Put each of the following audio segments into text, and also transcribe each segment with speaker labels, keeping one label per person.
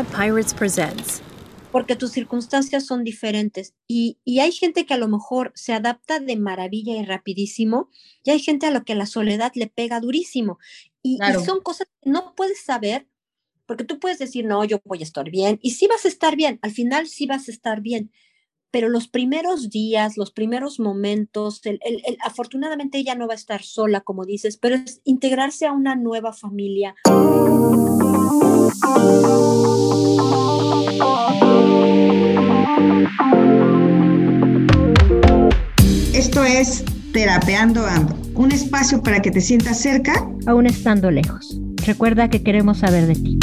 Speaker 1: Pirates presents.
Speaker 2: Porque tus circunstancias son diferentes y, y, hay gente que a lo mejor se adapta de maravilla y rapidísimo y hay gente a lo que la soledad le pega durísimo. Y, claro. y son cosas que no puedes saber porque tú puedes decir, no, yo voy a estar bien y sí vas a estar bien, al final sí vas a estar bien, pero los primeros días, los primeros momentos, el, el, el, afortunadamente ella no va a estar sola, como dices, pero es integrarse a una nueva familia.
Speaker 3: Esto es Terapeando Ando, un espacio para que te sientas cerca,
Speaker 4: aún estando lejos. Recuerda que queremos saber de ti.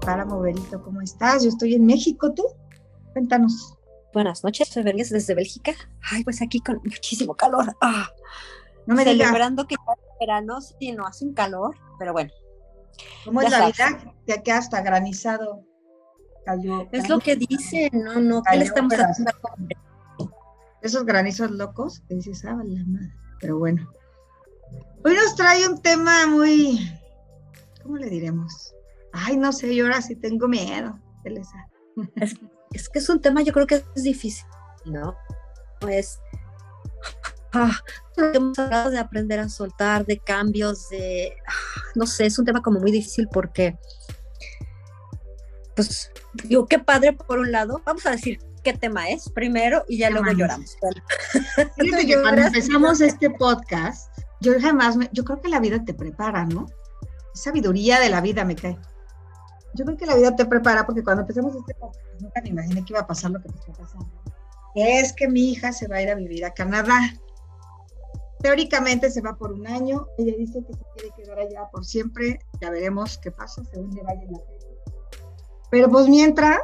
Speaker 3: Páramo, Berito, ¿cómo estás? Yo estoy en México, ¿tú? Cuéntanos.
Speaker 2: Buenas noches, soy Bergues desde Bélgica. Ay, pues aquí con muchísimo calor. Ah.
Speaker 3: No me
Speaker 2: Celebrando
Speaker 3: digas.
Speaker 2: que ya verano sí no hace un calor, pero bueno.
Speaker 3: ¿Cómo es la sabes. vida? Aquí hasta granizado cayó.
Speaker 2: Es lo que dicen, no, no, ¿qué le estamos haciendo?
Speaker 3: Esos granizos locos que dices, ah, la madre. Pero bueno. Hoy nos trae un tema muy, ¿cómo le diremos? Ay, no sé, yo ahora sí tengo miedo. ¿Qué les
Speaker 2: es, es que es un tema, yo creo que es difícil, ¿no? Es ah, hemos hablado de aprender a soltar, de cambios, de, ah, no sé, es un tema como muy difícil porque, pues, digo, qué padre por un lado, vamos a decir qué tema es primero y ya luego lloramos.
Speaker 3: Fíjate que cuando empezamos este podcast, yo jamás, me, yo creo que la vida te prepara, ¿no? Sabiduría de la vida me cae. Yo creo que la vida te prepara porque cuando empezamos este podcast, nunca me imaginé que iba a pasar lo que te está pasando. Es que mi hija se va a ir a vivir a Canadá Teóricamente se va por un año, ella dice que se quiere quedar allá por siempre, ya veremos qué pasa según le vaya la fecha. Pero pues mientras,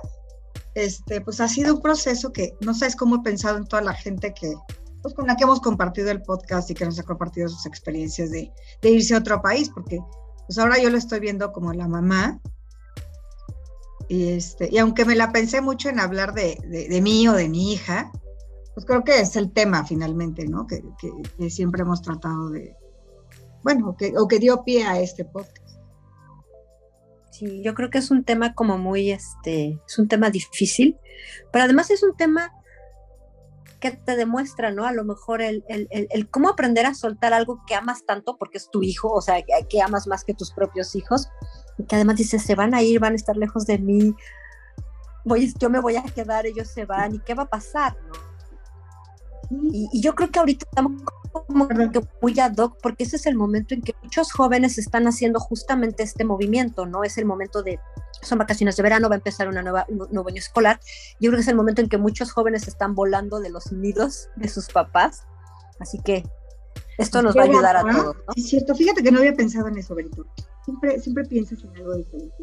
Speaker 3: este, pues ha sido un proceso que no sabes cómo he pensado en toda la gente que, pues con la que hemos compartido el podcast y que nos ha compartido sus experiencias de, de irse a otro país, porque pues ahora yo lo estoy viendo como la mamá, este, y aunque me la pensé mucho en hablar de, de, de mí o de mi hija, pues creo que es el tema finalmente, ¿no? Que, que, que siempre hemos tratado de, bueno, que, o que dio pie a este podcast.
Speaker 2: Sí, yo creo que es un tema como muy, este, es un tema difícil, pero además es un tema que te demuestra, ¿no? A lo mejor el, el, el, el cómo aprender a soltar algo que amas tanto porque es tu hijo, o sea, que, que amas más que tus propios hijos, y que además dices, se van a ir, van a estar lejos de mí, voy, yo me voy a quedar, ellos se van, ¿y qué va a pasar, no? Y, y, yo creo que ahorita estamos como que muy ad hoc, porque ese es el momento en que muchos jóvenes están haciendo justamente este movimiento, ¿no? Es el momento de, son vacaciones de verano, va a empezar una nueva, un nuevo año escolar. Yo creo que es el momento en que muchos jóvenes están volando de los nidos de sus papás. Así que esto nos va a ayudar a todos, ¿no?
Speaker 3: Es cierto, fíjate que no había pensado en eso, Benito. Siempre, siempre piensas en algo diferente.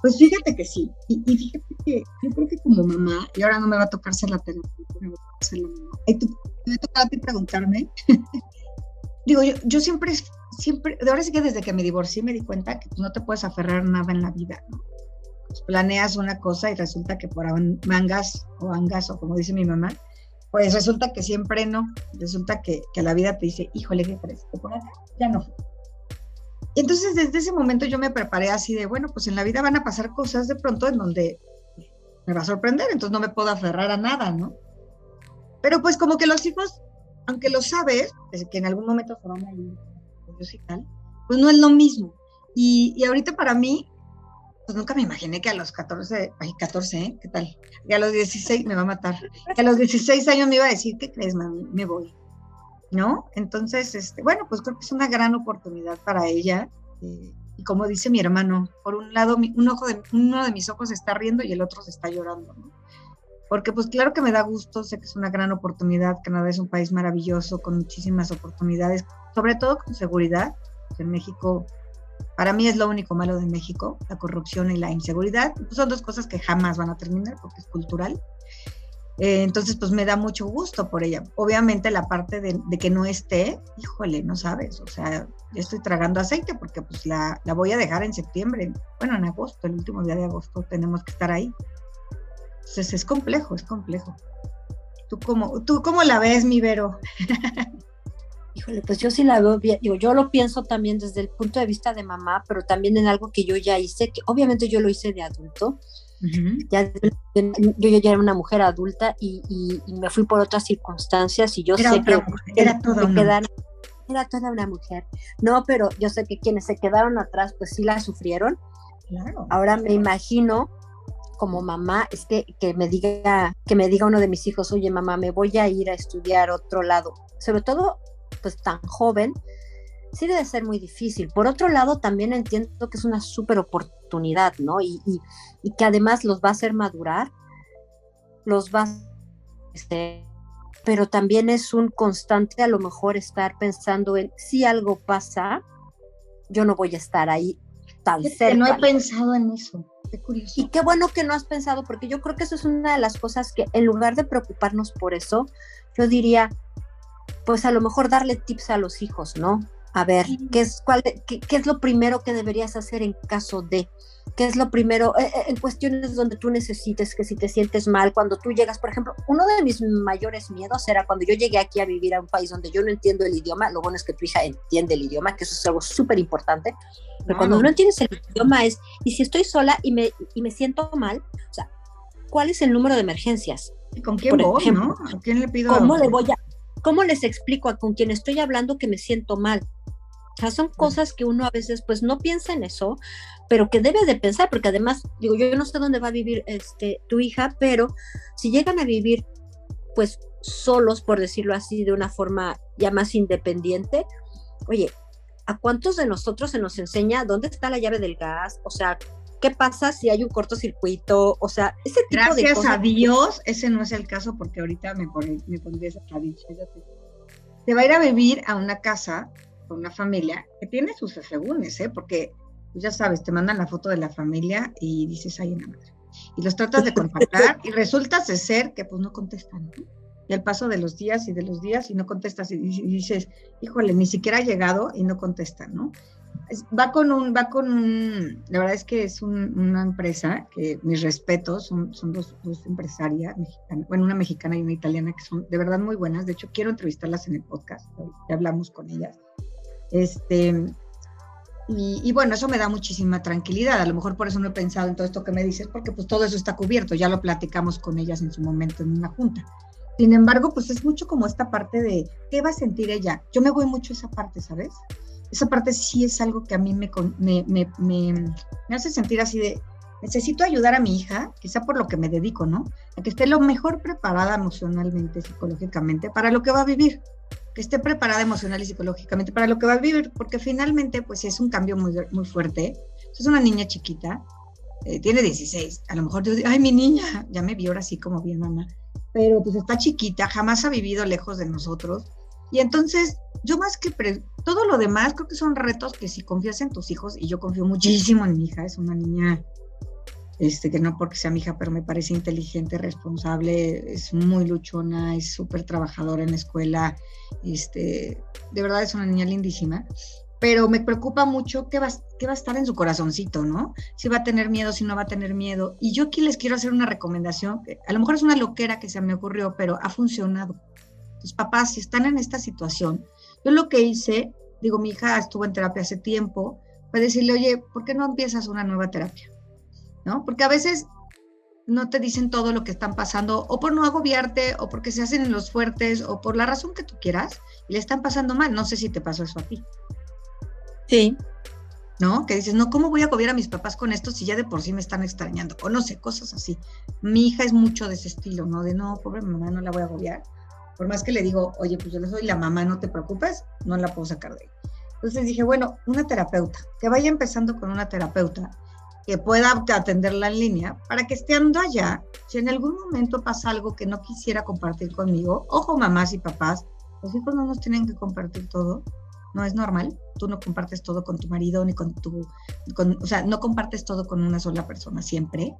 Speaker 3: Pues fíjate que sí, y, y, fíjate que yo creo que como mamá, y ahora no me va a tocar ser la terapeuta, me va a tocar ser la mamá, y tú, me toca a ti preguntarme, digo, yo, yo siempre, siempre, ahora sí que desde que me divorcié me di cuenta que no te puedes aferrar nada en la vida, ¿no? Pues planeas una cosa y resulta que por mangas o angas, o como dice mi mamá, pues resulta que siempre no, resulta que, que la vida te dice, híjole, ¿qué crees? Por acá ya no. Y entonces desde ese momento yo me preparé así de, bueno, pues en la vida van a pasar cosas de pronto en donde me va a sorprender, entonces no me puedo aferrar a nada, ¿no? Pero pues como que los hijos, aunque lo sabes, que en algún momento se van a ir tal, pues no es lo mismo. Y, y ahorita para mí, pues nunca me imaginé que a los 14, ay, 14, ¿eh? ¿Qué tal? Que a los 16 me va a matar. Que a los 16 años me iba a decir, ¿qué crees, mami? Me voy. ¿no? Entonces, este, bueno, pues creo que es una gran oportunidad para ella. Eh, y como dice mi hermano, por un lado, mi, un ojo de, uno de mis ojos está riendo y el otro se está llorando, ¿no? Porque pues claro que me da gusto, sé que es una gran oportunidad, Canadá es un país maravilloso, con muchísimas oportunidades, sobre todo con seguridad. En México, para mí es lo único malo de México, la corrupción y la inseguridad. Pues son dos cosas que jamás van a terminar porque es cultural. Eh, entonces, pues me da mucho gusto por ella. Obviamente la parte de, que no esté, híjole, no sabes, o sea, ya estoy tragando aceite porque pues la, la, voy a dejar en septiembre, bueno, en agosto, el último día de agosto tenemos que estar ahí. Entonces es complejo, es complejo. ¿Tú cómo, tú cómo la ves, mi Vero?
Speaker 2: Híjole, pues yo sí la veo bien, digo, yo lo pienso también desde el punto de vista de mamá, pero también en algo que yo ya hice, que obviamente yo lo hice de adulto, ya, yo ya era una mujer adulta y, me fui por otras circunstancias y yo sé que
Speaker 3: era toda una
Speaker 2: era toda una mujer. No, pero yo sé que quienes se quedaron atrás, pues sí la sufrieron.
Speaker 3: Claro.
Speaker 2: Ahora me imagino como mamá, es que, que me diga, que me diga uno de mis hijos, oye mamá, me voy a ir a estudiar otro lado. Sobre todo, pues tan joven, sí debe ser muy difícil. Por otro lado, también entiendo que es una súper oportunidad, ¿no? Y, y, que además los va a hacer madurar, los va a... Este, pero también es un constante a lo mejor estar pensando en si algo pasa, yo no voy a estar ahí tan cerca.
Speaker 3: No he pensado en eso. Qué curioso.
Speaker 2: Y qué bueno que no has pensado, porque yo creo que eso es una de las cosas que en lugar de preocuparnos por eso, yo diría, pues a lo mejor darle tips a los hijos, ¿no? A ver, ¿qué es, cuál, qué, es lo primero que deberías hacer en caso de? ¿Qué es lo primero eh, eh, en cuestiones donde tú necesites que si te sientes mal, cuando tú llegas, por ejemplo, uno de mis mayores miedos era cuando yo llegué aquí a vivir a un país donde yo no entiendo el idioma, lo bueno es que tu hija entiende el idioma, que eso es algo súper importante, pero cuando no entiendes el idioma es, y si estoy sola y me, y me siento mal, o sea, ¿cuál es el número de emergencias?
Speaker 3: ¿Y con quién voy, no? ¿A quién le pido?
Speaker 2: ¿Cómo le voy a, cómo les explico a con quien estoy hablando que me siento mal? O sea, son cosas que uno a veces pues no piensa en eso, pero que debe de pensar, porque además, digo, yo no sé dónde va a vivir este, tu hija, pero si llegan a vivir pues solos, por decirlo así, de una forma ya más independiente, oye, ¿a cuántos de nosotros se nos enseña dónde está la llave del gas? O sea, ¿qué pasa si hay un cortocircuito? O sea, ese tipo
Speaker 3: Gracias
Speaker 2: de cosas.
Speaker 3: a Dios, ese no es el caso porque ahorita me, pondría me pondría esa Te va a ir a vivir a una casa con una familia que tiene sus asegúnes, ¿eh? Porque, pues ya sabes, te mandan la foto de la familia y dices, ay, en la madre. Y los tratas de contactar y resulta ser que pues no contestan, Y al paso de los días y de los días y no contestas y dices, híjole, ni siquiera ha llegado y no contestan, ¿no? Va con un, va con un, la verdad es que es una empresa que mis respetos, son, son dos, dos, empresarias mexicanas, bueno, una mexicana y una italiana que son de verdad muy buenas, de hecho quiero entrevistarlas en el podcast, ya hablamos con ellas, este, y, bueno, eso me da muchísima tranquilidad. A lo mejor por eso no he pensado en todo esto que me dices, porque pues todo eso está cubierto. Ya lo platicamos con ellas en su momento en una junta. Sin embargo, pues es mucho como esta parte de qué va a sentir ella. Yo me voy mucho a esa parte, ¿sabes? Esa parte sí es algo que a mí me, me, me, me hace sentir así de, necesito ayudar a mi hija, quizá por lo que me dedico, ¿no? A que esté lo mejor preparada emocionalmente, psicológicamente, para lo que va a vivir que esté preparada emocional y psicológicamente para lo que va a vivir, porque finalmente pues es un cambio muy, muy fuerte. Es una niña chiquita, eh, tiene 16, a lo mejor yo digo, ay, mi niña, ya me vio ahora sí como bien mamá, pero pues está chiquita, jamás ha vivido lejos de nosotros. Y entonces, yo más que todo lo demás, creo que son retos que si confías en tus hijos, y yo confío muchísimo en mi hija, es una niña este, que no porque sea mi hija, pero me parece inteligente, responsable, es muy luchona, es súper trabajadora en la escuela, este, de verdad es una niña lindísima, pero me preocupa mucho qué va, qué va a estar en su corazoncito, ¿no? Si va a tener miedo, si no va a tener miedo. Y yo aquí les quiero hacer una recomendación, a lo mejor es una loquera que se me ocurrió, pero ha funcionado. Entonces, papás, si están en esta situación, yo lo que hice, digo, mi hija estuvo en terapia hace tiempo, fue decirle, oye, ¿por qué no empiezas una nueva terapia? ¿no? Porque a veces no te dicen todo lo que están pasando, o por no agobiarte, o porque se hacen los fuertes, o por la razón que tú quieras, y le están pasando mal. No sé si te pasó eso a ti.
Speaker 2: Sí.
Speaker 3: ¿No? Que dices, no, ¿cómo voy a agobiar a mis papás con esto si ya de por sí me están extrañando? O no sé, cosas así. Mi hija es mucho de ese estilo, ¿no? De no, pobre mamá, no la voy a agobiar. Por más que le digo, oye, pues yo soy la mamá, no te preocupes, no la puedo sacar de ahí. Entonces dije, bueno, una terapeuta, que vaya empezando con una terapeuta que pueda atenderla en línea, para que estando allá, si en algún momento pasa algo que no quisiera compartir conmigo, ojo mamás y papás, los hijos no nos tienen que compartir todo, no es normal, tú no compartes todo con tu marido ni con tu, con, o sea, no compartes todo con una sola persona siempre.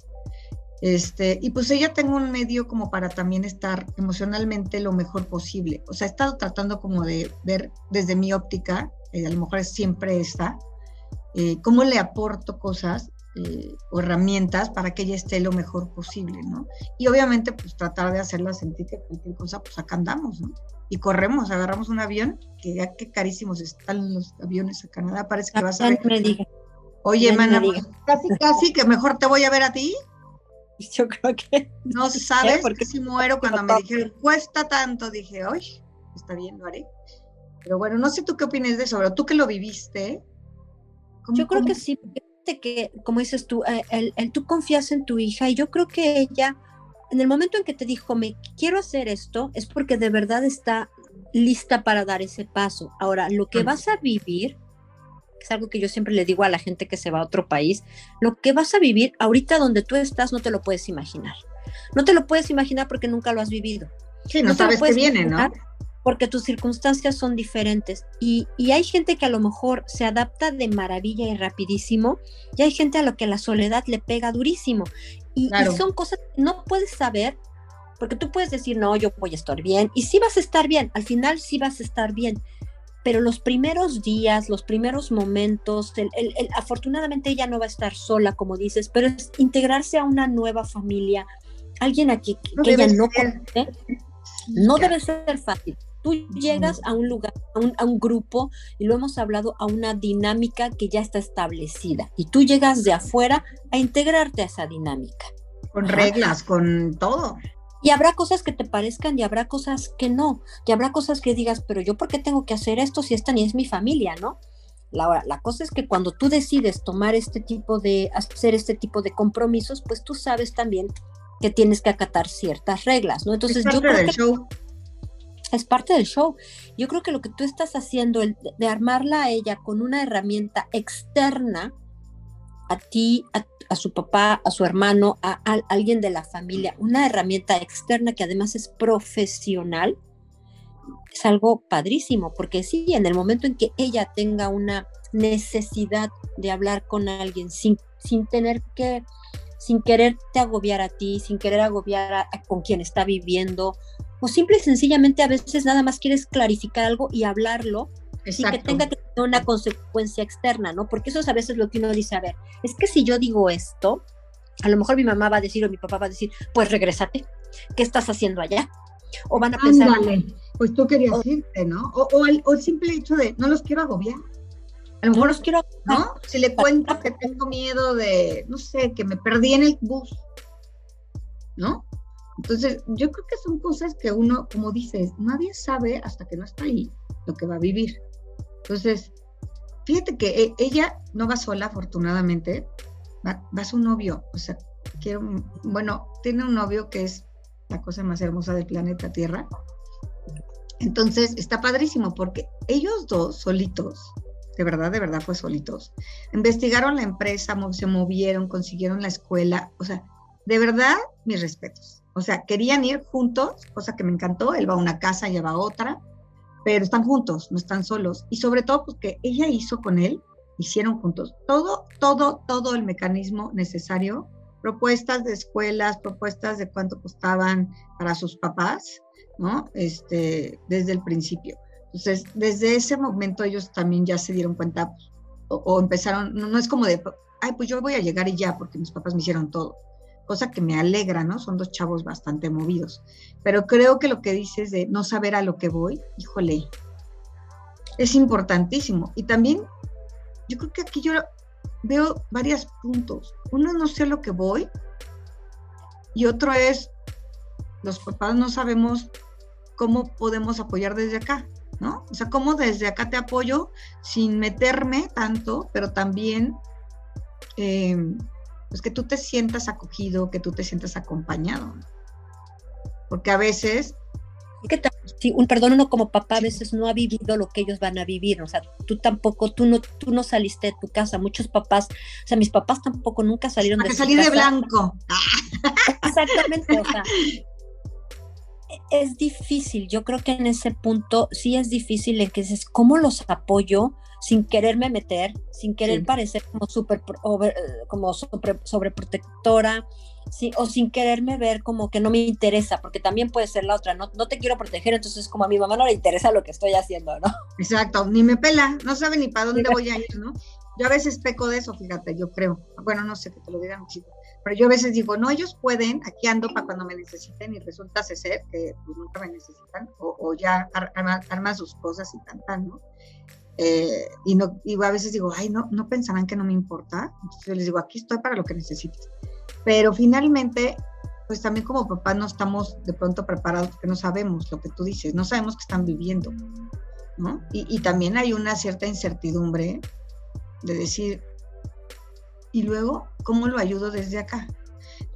Speaker 3: Este, y pues ella tengo un medio como para también estar emocionalmente lo mejor posible. O sea, he estado tratando como de ver desde mi óptica, eh, a lo mejor siempre está, eh, cómo le aporto cosas eh, o herramientas para que ella esté lo mejor posible, ¿no? Y obviamente, pues tratar de hacerla sentir que cualquier cosa, pues acá andamos, ¿no? Y corremos, agarramos un avión, que ya qué carísimos están los aviones a Canadá, parece que vas a ver. Oye, mana, pues, casi, casi que mejor te voy a ver a ti
Speaker 2: Yo creo que.
Speaker 3: No sabes porque si muero cuando me dijeron, cuesta tanto, dije, ¡ay! Está bien, lo haré. Pero bueno, no sé tú qué opinas de eso, pero tú que lo viviste.
Speaker 2: Yo creo que sí, que, como dices tú, eh, el, tú confías en tu hija y yo creo que ella, en el momento en que te dijo, me quiero hacer esto, es porque de verdad está lista para dar ese paso. Ahora, lo que vas a vivir es algo que yo siempre le digo a la gente que se va a otro país, lo que vas a vivir ahorita donde tú estás no te lo puedes imaginar. No te lo puedes imaginar porque nunca lo has vivido.
Speaker 3: Sí, no, sabes qué viene, ¿no?
Speaker 2: Porque tus circunstancias son diferentes y, y, hay gente que a lo mejor se adapta de maravilla y rapidísimo y hay gente a lo que la soledad le pega durísimo. Y, y son cosas que no puedes saber porque tú puedes decir, no, yo voy a estar bien y sí vas a estar bien, al final sí vas a estar bien, pero los primeros días, los primeros momentos, afortunadamente ella no va a estar sola, como dices, pero es integrarse a una nueva familia, alguien aquí que, ella no conoce, no debe ser fácil. Tú llegas a un lugar, a un, a un, grupo, y lo hemos hablado, a una dinámica que ya está establecida. Y tú llegas de afuera a integrarte a esa dinámica.
Speaker 3: Con reglas, con todo.
Speaker 2: Y habrá cosas que te parezcan y habrá cosas que no. Y habrá cosas que digas, pero yo por qué tengo que hacer esto si esta ni es mi familia, ¿no? La, la cosa es que cuando tú decides tomar este tipo de, hacer este tipo de compromisos, pues tú sabes también que tienes que acatar ciertas reglas, ¿no? Entonces yo creo que show. es parte del show. Yo creo que lo que tú estás haciendo, el de armarla a ella con una herramienta externa a ti, a a su papá, a su hermano, a, alguien de la familia, una herramienta externa que además es profesional, es algo padrísimo, porque sí, en el momento en que ella tenga una necesidad de hablar con alguien sin, sin tener que, sin quererte agobiar a ti, sin querer agobiar a, con quien está viviendo, o simple y sencillamente a veces nada más quieres clarificar algo y hablarlo sin que tenga que tener una consecuencia externa, ¿no? Porque eso es a veces lo que uno dice, a ver, es que si yo digo esto, a lo mejor mi mamá va a decir o mi papá va a decir, pues regrésate, ¿qué estás haciendo allá? O van a pensar...
Speaker 3: pues tú querías irte, ¿no? O, el, simple hecho de, no los quiero agobiar. A lo mejor los quiero, ¿no? Si le cuento que tengo miedo de, no sé, que me perdí en el bus, ¿no? Entonces, yo creo que son cosas que uno, como dices, nadie sabe hasta que no está ahí lo que va a vivir. Entonces, fíjate que e, ella no va sola, afortunadamente, va, va su novio, o sea, quiero, bueno, tiene un novio que es la cosa más hermosa del planeta Tierra. Entonces, está padrísimo porque ellos dos solitos, de verdad, de verdad fue solitos, investigaron la empresa, se movieron, consiguieron la escuela, o sea, de verdad, mis respetos. O sea, querían ir juntos, cosa que me encantó, él va a una casa, ella va a otra, pero están juntos, no están solos. Y sobre todo porque ella hizo con él, hicieron juntos todo, todo, todo el mecanismo necesario, propuestas de escuelas, propuestas de cuánto costaban para sus papás, ¿no? Este, desde el principio. Entonces, desde ese momento ellos también ya se dieron cuenta o, empezaron, no, no es como de, ay, pues yo voy a llegar y ya, porque mis papás me hicieron todo cosa que me alegra, ¿no? Son dos chavos bastante movidos. Pero creo que lo que dices de no saber a lo que voy, híjole, es importantísimo. Y también, yo creo que aquí yo veo varios puntos. Uno, no sé a lo que voy. Y otro es, los papás no sabemos cómo podemos apoyar desde acá, ¿no? O sea, cómo desde acá te apoyo sin meterme tanto, pero también... Eh, pues que tú te sientas acogido, que tú te sientas acompañado. Porque a veces...
Speaker 2: Sí, un perdón, uno como papá a veces no ha vivido lo que ellos van a vivir, o sea, tú tampoco, tú no, tú no saliste de tu casa, muchos papás, o sea, mis papás tampoco nunca salieron
Speaker 3: de su salir de blanco.
Speaker 2: Exactamente, o sea, es difícil, yo creo que en ese punto sí es difícil en que dices, ¿cómo los apoyo? Sin quererme meter, sin querer parecer como súper eh, como sobre, sobreprotectora, Sí, o sin quererme ver como que no me interesa, porque también puede ser la otra, no, no te quiero proteger, entonces como a mi mamá no le interesa lo que estoy haciendo, ¿no?
Speaker 3: Exacto, ni me pela, no sabe ni para dónde voy a ir, ¿no? Yo a veces peco de eso, fíjate, yo creo. Bueno, no sé que te lo digan chicos, pero yo a veces digo, no, ellos pueden, aquí ando para cuando me necesiten y resulta ser que pues, nunca me necesitan o, ya arman, sus cosas y tan, ¿no? Eh, y, no, y a veces digo, ay, no, no pensarán que no me importa. Entonces les digo, aquí estoy para lo que necesites. Pero finalmente, pues también como papás no estamos de pronto preparados porque no sabemos lo que tú dices, no sabemos qué están viviendo, ¿no? Y, y también hay una cierta incertidumbre de decir, y luego, ¿cómo lo ayudo desde acá?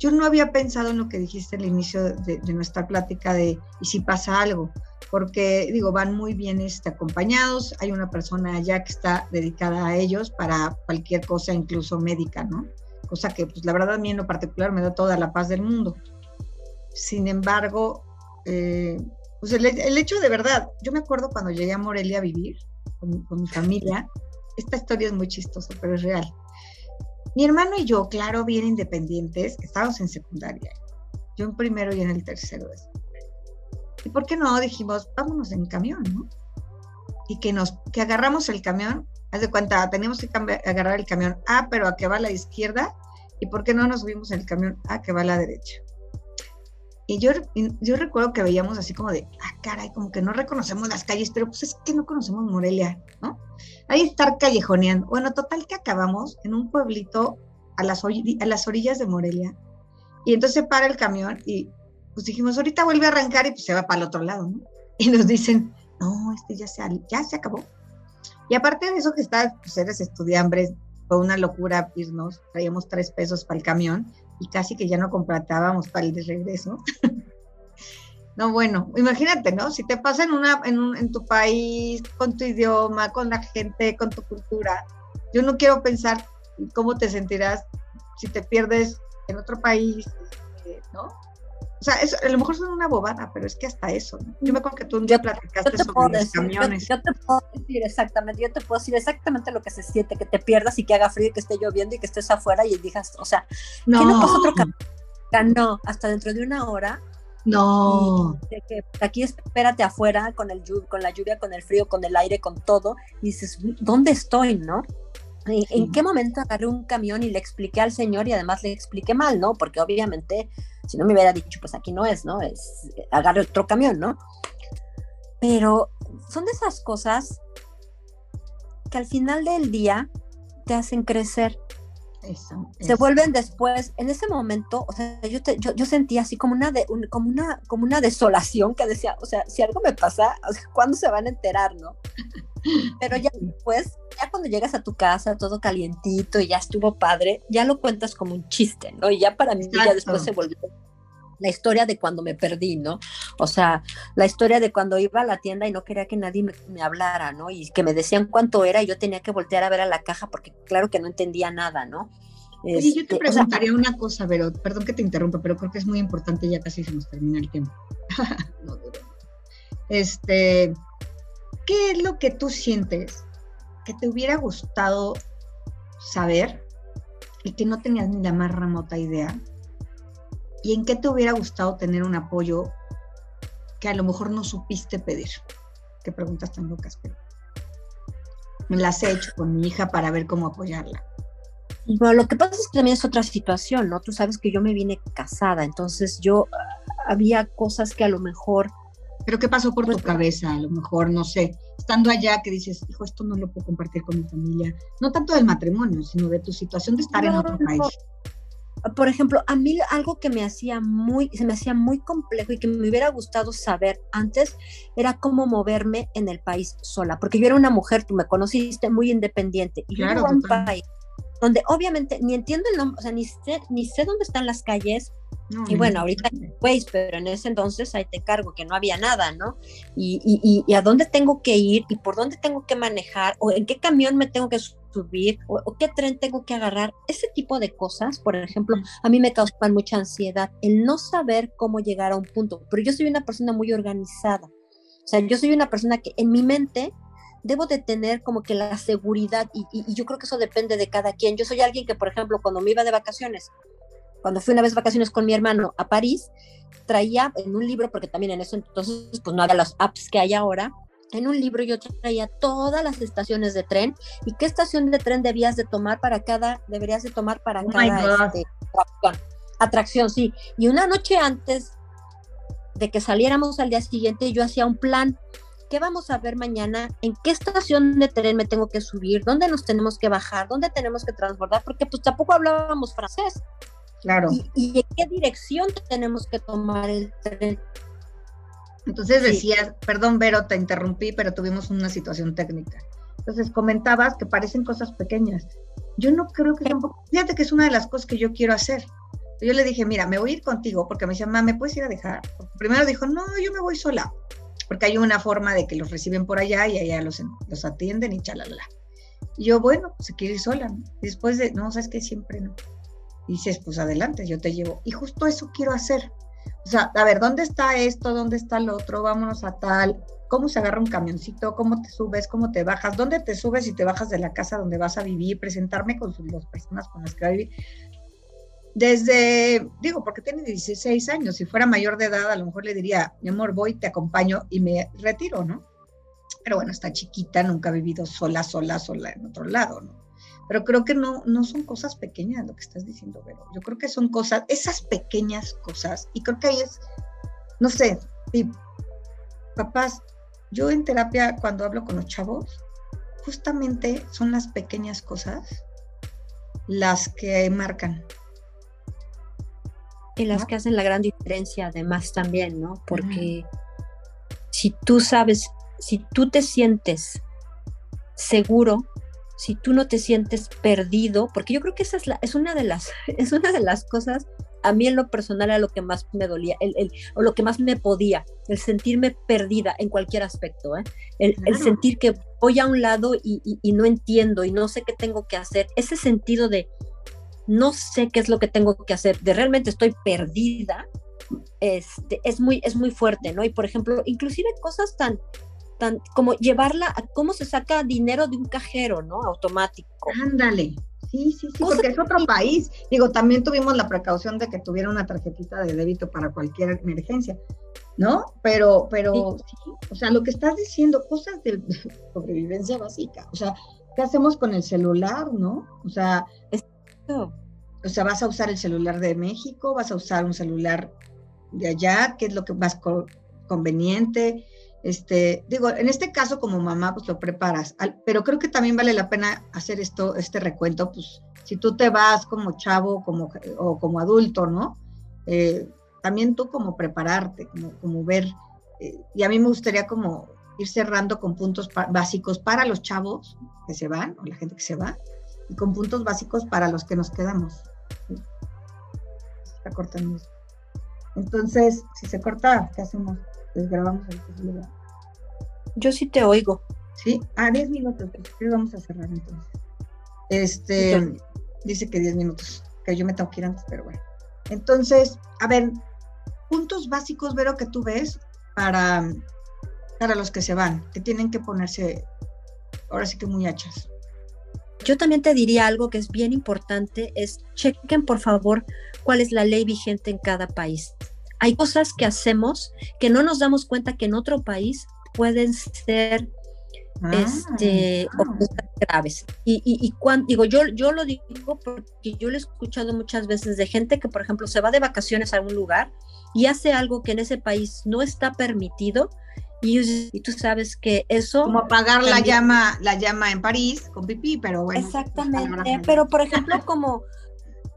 Speaker 3: Yo no había pensado en lo que dijiste al inicio de, nuestra plática de, ¿y si pasa algo? Porque, digo, van muy bien este, acompañados, hay una persona allá que está dedicada a ellos para cualquier cosa, incluso médica, ¿no? Cosa que, pues, la verdad, a mí en lo particular me da toda la paz del mundo. Sin embargo, eh, pues el, hecho de verdad, yo me acuerdo cuando llegué a Morelia a vivir con mi familia, esta historia es muy chistosa, pero es real. Mi hermano y yo, claro, bien independientes, estábamos en secundaria. Yo en primero y en el tercero. ¿Y por qué no? Dijimos, vámonos en camión, ¿no? Y que nos, que agarramos el camión, haz de cuenta, tenemos que agarrar el camión A, pero a que va a la izquierda, y por qué no nos subimos en el camión A que va a la derecha. Y yo, yo recuerdo que veíamos así como de, ah, caray, como que no reconocemos las calles, pero pues es que no conocemos Morelia, ¿no? Ahí estar callejoneando. Bueno, total que acabamos en un pueblito a las, a las orillas de Morelia. Y entonces para el camión y pues dijimos, ahorita vuelve a arrancar y pues se va para el otro lado, ¿no? Y nos dicen, no, este ya se, ya se acabó. Y aparte de eso que está, pues eres estudiantes, fue una locura irnos, traíamos tres pesos para el camión y casi que ya no contratábamos para el de regreso. no, bueno, imagínate, ¿no? Si te pasa en, una, en, en tu país, con tu idioma, con la gente, con tu cultura, yo no quiero pensar cómo te sentirás si te pierdes en otro país, eh, ¿no? O sea, a lo mejor son una bobada, pero es que hasta eso. ¿no? Yo me acuerdo que tú un día platicaste sobre los camiones.
Speaker 2: Yo, te puedo decir exactamente, yo te puedo decir exactamente lo que se siente, que te pierdas y que haga frío y que esté lloviendo y que estés afuera y digas, o sea, no. ¿qué no pasa otro camión? No, hasta dentro de una hora.
Speaker 3: No.
Speaker 2: que aquí espérate afuera con, el, con la lluvia, con el frío, con el aire, con todo. Y dices, ¿dónde estoy, no? ¿En, qué momento agarré un camión y le expliqué al señor y además le expliqué mal, ¿no? Porque obviamente, si no me hubiera dicho, pues aquí no es, ¿no? Es agarre otro camión, ¿no? Pero son de esas cosas que al final del día te hacen crecer. Eso, Se vuelven después, en ese momento, o sea, yo, yo, yo, sentía así como una, de, como, una, como una desolación que decía, o sea, si algo me pasa, o sea, ¿cuándo se van a enterar, no? Pero ya después, ya cuando llegas a tu casa, todo calientito y ya estuvo padre, ya lo cuentas como un chiste, ¿no? Y ya para mí ya después se volvió la historia de cuando me perdí, ¿no? O sea, la historia de cuando iba a la tienda y no quería que nadie me, hablara, ¿no? Y que me decían cuánto era y yo tenía que voltear a ver a la caja porque claro que no entendía nada, ¿no?
Speaker 3: Oye, yo te este, preguntaría una cosa, pero perdón que te interrumpa, pero creo que es muy importante, ya casi se nos termina el tiempo. no, este, ¿qué es lo que tú sientes que te hubiera gustado saber y que no tenías ni la más remota idea? ¿Y en qué te hubiera gustado tener un apoyo que a lo mejor no supiste pedir? Qué preguntas tan locas, me las he hecho con mi hija para ver cómo apoyarla.
Speaker 2: Bueno, lo que pasa es que también es otra situación, ¿no? Tú sabes que yo me vine casada, entonces yo había cosas que a lo mejor
Speaker 3: pero ¿qué pasó por tu cabeza? A lo mejor, no sé, estando allá que dices, hijo, esto no lo puedo compartir con mi familia. No tanto del matrimonio, sino de tu situación de estar en otro país.
Speaker 2: Por ejemplo, a mí algo que me hacía muy, se me hacía muy complejo y que me hubiera gustado saber antes era cómo moverme en el país sola, porque yo era una mujer, tú me conociste, muy independiente. Y claro, yo un país donde obviamente ni entiendo el nombre, o sea, ni sé, ni sé dónde están las calles. y bueno, ahorita pues, pero en ese entonces ahí te cargo que no había nada, ¿no? Y, y, y, a dónde tengo que ir y por dónde tengo que manejar o en qué camión me tengo que subir o, qué tren tengo que agarrar. Ese tipo de cosas, por ejemplo, a mí me causan mucha ansiedad el no saber cómo llegar a un punto. Pero yo soy una persona muy organizada. O sea, yo soy una persona que en mi mente debo de tener como que la seguridad y, yo creo que eso depende de cada quien. Yo soy alguien que, por ejemplo, cuando me iba de vacaciones, cuando fui una vez vacaciones con mi hermano a París, traía en un libro, porque también en eso entonces pues no había las apps que hay ahora, en un libro yo traía todas las estaciones de tren y qué estación de tren debías de tomar para cada, deberías de tomar para
Speaker 3: Oh
Speaker 2: cada este, atracción. Atracción, sí. Y una noche antes de que saliéramos al día siguiente, yo hacía un plan. ¿Qué vamos a ver mañana? ¿En qué estación de tren me tengo que subir? ¿Dónde nos tenemos que bajar? ¿Dónde tenemos que transbordar? Porque pues tampoco hablábamos francés.
Speaker 3: Claro.
Speaker 2: ¿Y, y en qué dirección tenemos que tomar el tren?
Speaker 3: Entonces
Speaker 2: Sí.
Speaker 3: decías, perdón Vero, te interrumpí, pero tuvimos una situación técnica. Entonces comentabas que parecen cosas pequeñas. Yo no creo que po- Fíjate que es una de las cosas que yo quiero hacer. Yo le dije, mira, me voy a ir contigo porque me dice, mamá, ¿me puedes ir a dejar? Porque primero dijo, no, yo me voy sola. Porque hay una forma de que los reciben por allá y allá los, atienden y chalala. Y yo, bueno, pues se quiere ir sola. ¿no? Después de, no, sabes que siempre no. Y dices, pues adelante, yo te llevo. Y justo eso quiero hacer. O sea, a ver, ¿dónde está esto? ¿Dónde está lo otro? Vámonos a tal. ¿Cómo se agarra un camioncito? ¿Cómo te subes? ¿Cómo te bajas? ¿Dónde te subes y te bajas de la casa donde vas a vivir? Presentarme con las personas con las que va a vivir. Desde, digo, porque tiene 16 años, si fuera mayor de edad, a lo mejor le diría, mi amor, voy, te acompaño y me retiro, ¿no? Pero bueno, está chiquita, nunca ha vivido sola, sola, sola en otro lado, ¿no? Pero creo que no, no son cosas pequeñas lo que estás diciendo, Vero. Yo creo que son cosas, esas pequeñas cosas, y creo que ahí es, no sé, y papás, yo en terapia cuando hablo con los chavos, justamente son las pequeñas cosas las que marcan.
Speaker 2: Y las
Speaker 3: ¿no?
Speaker 2: que hacen la gran diferencia además también, ¿no? Porque si tú sabes, si tú te sientes seguro, si tú no te sientes perdido, porque yo creo que esa es, la, es una de las, es una de las cosas, a mí en lo personal era lo que más me dolía, el, el- o lo que más me podía, el sentirme perdida en cualquier aspecto, ¿eh? el, sentir que voy a un lado y, y- y no entiendo y no sé qué tengo que hacer, ese sentido de no sé qué es lo que tengo que hacer, de realmente estoy perdida, este, es, muy, es muy fuerte, ¿no? Y por ejemplo, inclusive cosas tan, tan como llevarla a cómo se saca dinero de un cajero, ¿no? Automático.
Speaker 3: Ándale. Sí, sí, sí, porque es otro país. Digo, también tuvimos la precaución de que tuviera una tarjetita de débito para cualquier emergencia, ¿no? Pero, pero sí, o sea, lo que estás diciendo, cosas de sobrevivencia básica. O sea, ¿qué hacemos con el celular, no? O sea, O sea, vas a usar el celular de México, vas a usar un celular de allá, ¿qué es lo que más co- conveniente? Este, digo, en este caso como mamá, pues lo preparas, pero creo que también vale la pena hacer esto, este recuento, pues si tú te vas como chavo como, o como adulto, ¿no? Eh, también tú como prepararte, como, ver, eh, y a mí me gustaría como ir cerrando con puntos básicos para los chavos que se van, o la gente que se va, y con puntos básicos para los que nos quedamos. ¿sí? Se está cortando. Entonces, si se corta, ¿qué hacemos? Desgrabamos el celular.
Speaker 2: yo sí te oigo.
Speaker 3: Sí, a 10 minutos, pues sí, vamos a cerrar entonces. Este, dice que 10 minutos, que yo me tengo que ir antes, pero bueno. Entonces, a ver, puntos básicos, Vero, que tú ves para, para los que se van, que tienen que ponerse, ahora sí que muy hachas.
Speaker 2: Yo también te diría algo que es bien importante, es chequen por favor cuál es la ley vigente en cada país. Hay cosas que hacemos que no nos damos cuenta que en otro país pueden ser este,
Speaker 3: Ah,
Speaker 2: ofensas graves. Y, y, digo, yo, yo lo digo porque yo lo he escuchado muchas veces de gente que, por ejemplo, se va de vacaciones a un lugar y hace algo que en ese país no está permitido y, y tú sabes que eso...
Speaker 3: como apagar la llama, la llama en París con pipí, pero bueno. pues,
Speaker 2: Exactamente, pero por ejemplo, como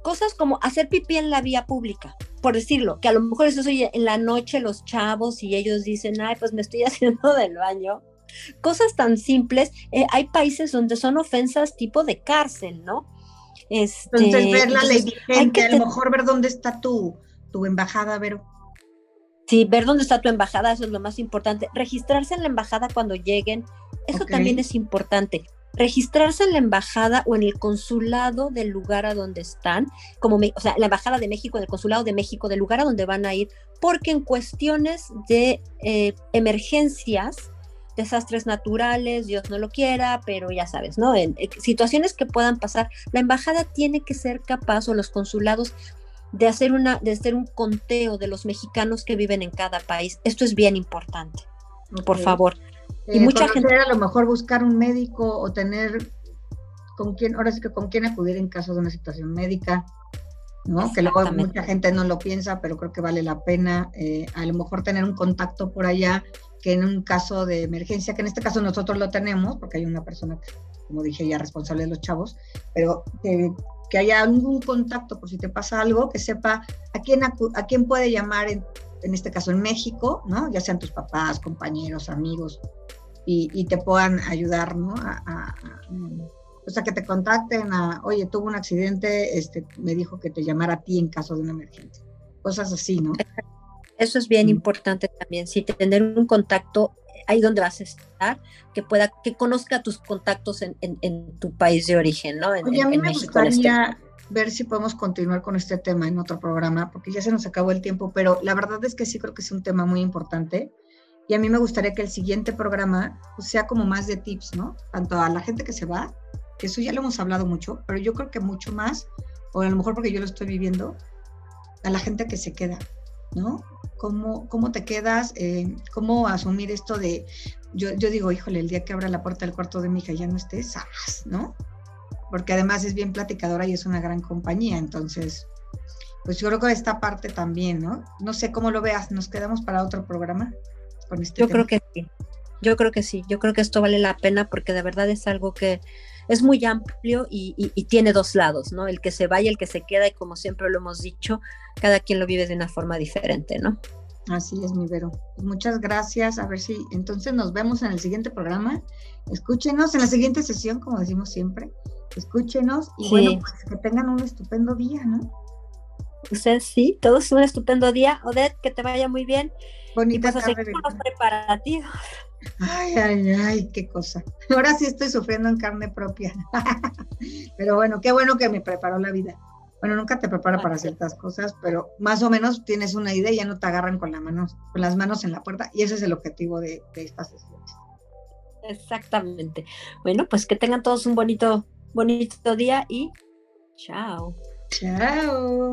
Speaker 2: cosas como hacer pipí en la vía pública, por decirlo, que a lo mejor eso oye en la noche los chavos y ellos dicen, ay, pues me estoy haciendo del baño. Cosas tan simples, eh, hay países donde son ofensas tipo de cárcel, ¿no? Este,
Speaker 3: Entonces, ver la ley vigente,
Speaker 2: que
Speaker 3: a lo mejor ver dónde está tu, tu embajada, Vero.
Speaker 2: Sí, ver dónde está tu embajada, eso es lo más importante. Registrarse en la embajada cuando lleguen, eso también es importante. Registrarse en la embajada o en el consulado del lugar a donde están, como me- o sea, la embajada de México, en el consulado de México, del lugar a donde van a ir, porque en cuestiones de eh, emergencias, desastres naturales, Dios no lo quiera, pero ya sabes, ¿no? En, eh, situaciones que puedan pasar, la embajada tiene que ser capaz o los consulados de hacer, una, de hacer un conteo de los mexicanos que viven en cada país. Esto es bien importante, por favor.
Speaker 3: y eh, mucha gente... A lo mejor buscar un médico o tener con quién, ahora sí que con quién acudir en caso de una situación médica. ¿no? Que luego mucha gente no lo piensa, pero creo que vale la pena eh, a lo mejor tener un contacto por allá que en un caso de emergencia, que en este caso nosotros lo tenemos, porque hay una persona que, como dije, ya responsable de los chavos, pero que, que haya algún contacto por si te pasa algo, que sepa a quién, a quién puede llamar, en, en este caso en México, ¿no? Ya sean tus papás, compañeros, amigos, y, y te puedan ayudar, ¿no? a, o sea, que te contacten a, oye, tuvo un accidente, este, me dijo que te llamara a ti en caso de una emergencia. Cosas así, ¿no?
Speaker 2: Eso es bien importante también, sí, tener un contacto ahí donde vas a estar, que pueda, que conozca tus contactos en, en, tu país de origen, ¿no?
Speaker 3: Oye, a mí me este gustaría ver si podemos continuar con este tema en otro programa, porque ya se nos acabó el tiempo, pero la verdad es que sí creo que es un tema muy importante. Y a mí me gustaría que el siguiente programa pues, sea como más de tips, ¿no? Tanto a la gente que se va, que eso ya lo hemos hablado mucho, pero yo creo que mucho más, o a lo mejor porque yo lo estoy viviendo, a la gente que se queda, ¿no? ¿Cómo, cómo te quedas? Eh, ¿Cómo asumir esto de, yo, yo digo, híjole, el día que abra la puerta del cuarto de mi hija ya no estés, ¿no? Porque además es bien platicadora y es una gran compañía, entonces, pues yo creo que esta parte también, ¿no? No sé cómo lo veas, ¿nos quedamos para otro programa?
Speaker 2: Con este yo creo que sí, yo creo que sí, yo creo que esto vale la pena porque de verdad es algo que es muy amplio y, tiene dos lados, ¿no? El que se va y el que se queda, y como siempre lo hemos dicho, cada quien lo vive de una forma diferente, ¿no?
Speaker 3: Así es, mi Vero. Muchas gracias. A ver si entonces nos vemos en el siguiente programa. Escúchenos en la siguiente sesión, como decimos siempre. Escúchenos y bueno, pues que tengan un estupendo día, ¿no?
Speaker 2: Ustedes sí, todos un estupendo día. Odette, que te vaya muy bien.
Speaker 3: Bonita
Speaker 2: y pues los preparativos.
Speaker 3: Ay, ay, ay, qué cosa. Ahora sí estoy sufriendo en carne propia. Pero bueno, qué bueno que me preparó la vida. Bueno, nunca te prepara para ciertas cosas, pero más o menos tienes una idea y ya no te agarran con, la manos, con las manos en la puerta. Y ese es el objetivo de, de estas sesiones.
Speaker 2: Exactamente. Bueno, pues que tengan todos un bonito, bonito día y chao.
Speaker 3: Chao.